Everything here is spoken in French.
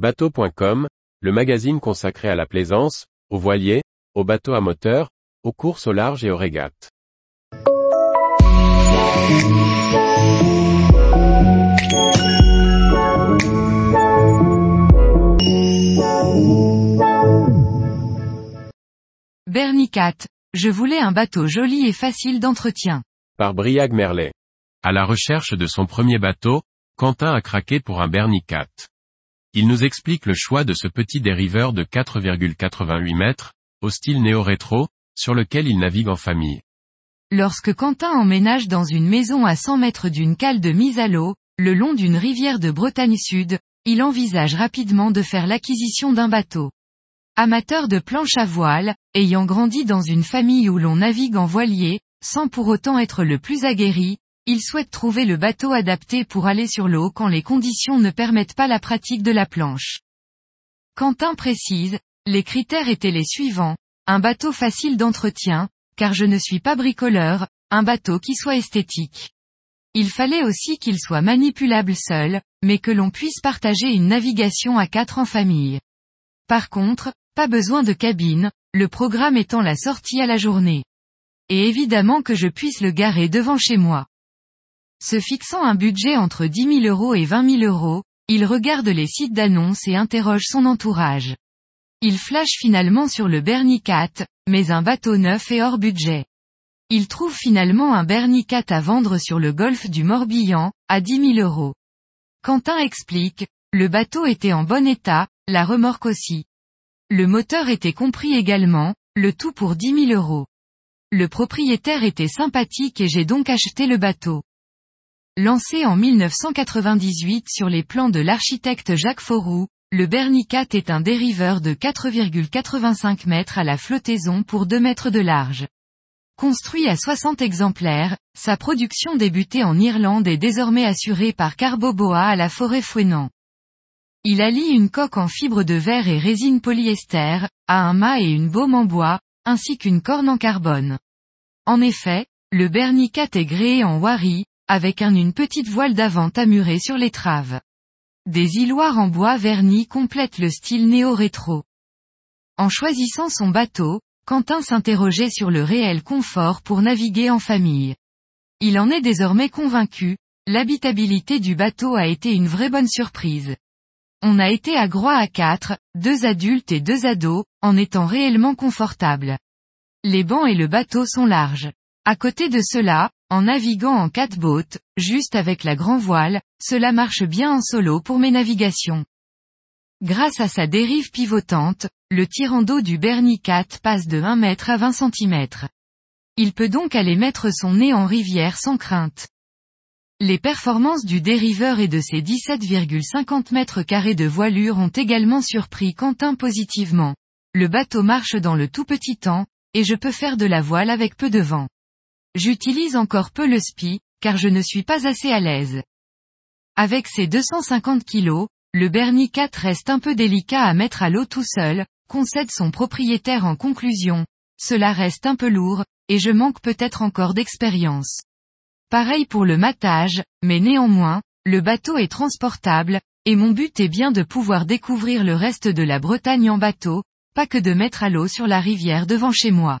Bateau.com, le magazine consacré à la plaisance, aux voiliers, aux bateaux à moteur, aux courses au large et aux régates. Bernicat, je voulais un bateau joli et facile d'entretien. Par Briag Merlet. À la recherche de son premier bateau, Quentin a craqué pour un Bernicat. Il nous explique le choix de ce petit dériveur de 4,88 mètres, au style néo-rétro, sur lequel il navigue en famille. Lorsque Quentin emménage dans une maison à 100 mètres d'une cale de mise à l'eau, le long d'une rivière de Bretagne Sud, il envisage rapidement de faire l'acquisition d'un bateau. Amateur de planche à voile, ayant grandi dans une famille où l'on navigue en voilier, sans pour autant être le plus aguerri, il souhaite trouver le bateau adapté pour aller sur l'eau quand les conditions ne permettent pas la pratique de la planche. Quentin précise, les critères étaient les suivants, un bateau facile d'entretien, car je ne suis pas bricoleur, un bateau qui soit esthétique. Il fallait aussi qu'il soit manipulable seul, mais que l'on puisse partager une navigation à quatre en famille. Par contre, pas besoin de cabine, le programme étant la sortie à la journée. Et évidemment que je puisse le garer devant chez moi. Se fixant un budget entre 10 000 euros et 20 000 euros, il regarde les sites d'annonces et interroge son entourage. Il flash finalement sur le Bernicat, mais un bateau neuf et hors budget. Il trouve finalement un Bernicat à vendre sur le golfe du Morbihan, à 10 000 euros. Quentin explique, le bateau était en bon état, la remorque aussi. Le moteur était compris également, le tout pour 10 000 euros. Le propriétaire était sympathique et j'ai donc acheté le bateau. Lancé en 1998 sur les plans de l'architecte Jacques Fauroux, le Bernicat est un dériveur de 4,85 mètres à la flottaison pour 2 mètres de large. Construit à 60 exemplaires, sa production débutée en Irlande est désormais assurée par Carboboa à la forêt Fouenant. Il allie une coque en fibre de verre et résine polyester, à un mât et une baume en bois, ainsi qu'une corne en carbone. En effet, le Bernicat est gréé en wari, avec un une petite voile d'avant amurée sur l'étrave. Des îloirs en bois verni complètent le style néo-rétro. En choisissant son bateau, Quentin s'interrogeait sur le réel confort pour naviguer en famille. Il en est désormais convaincu, l'habitabilité du bateau a été une vraie bonne surprise. On a été à Groix à quatre, deux adultes et deux ados, en étant réellement confortables. Les bancs et le bateau sont larges. À côté de cela, en naviguant en quatre boats, juste avec la grand voile, cela marche bien en solo pour mes navigations. Grâce à sa dérive pivotante, le tirant d'eau du Bernicat passe de 1 mètre à 20 cm. Il peut donc aller mettre son nez en rivière sans crainte. Les performances du dériveur et de ses 17,50 mètres carrés de voilure ont également surpris Quentin positivement. Le bateau marche dans le tout petit temps, et je peux faire de la voile avec peu de vent. J'utilise encore peu le spi, car je ne suis pas assez à l'aise. Avec ses 250 kg, le Bernicat reste un peu délicat à mettre à l'eau tout seul, concède son propriétaire en conclusion. Cela reste un peu lourd, et je manque peut-être encore d'expérience. Pareil pour le matage, mais néanmoins, le bateau est transportable, et mon but est bien de pouvoir découvrir le reste de la Bretagne en bateau, pas que de mettre à l'eau sur la rivière devant chez moi.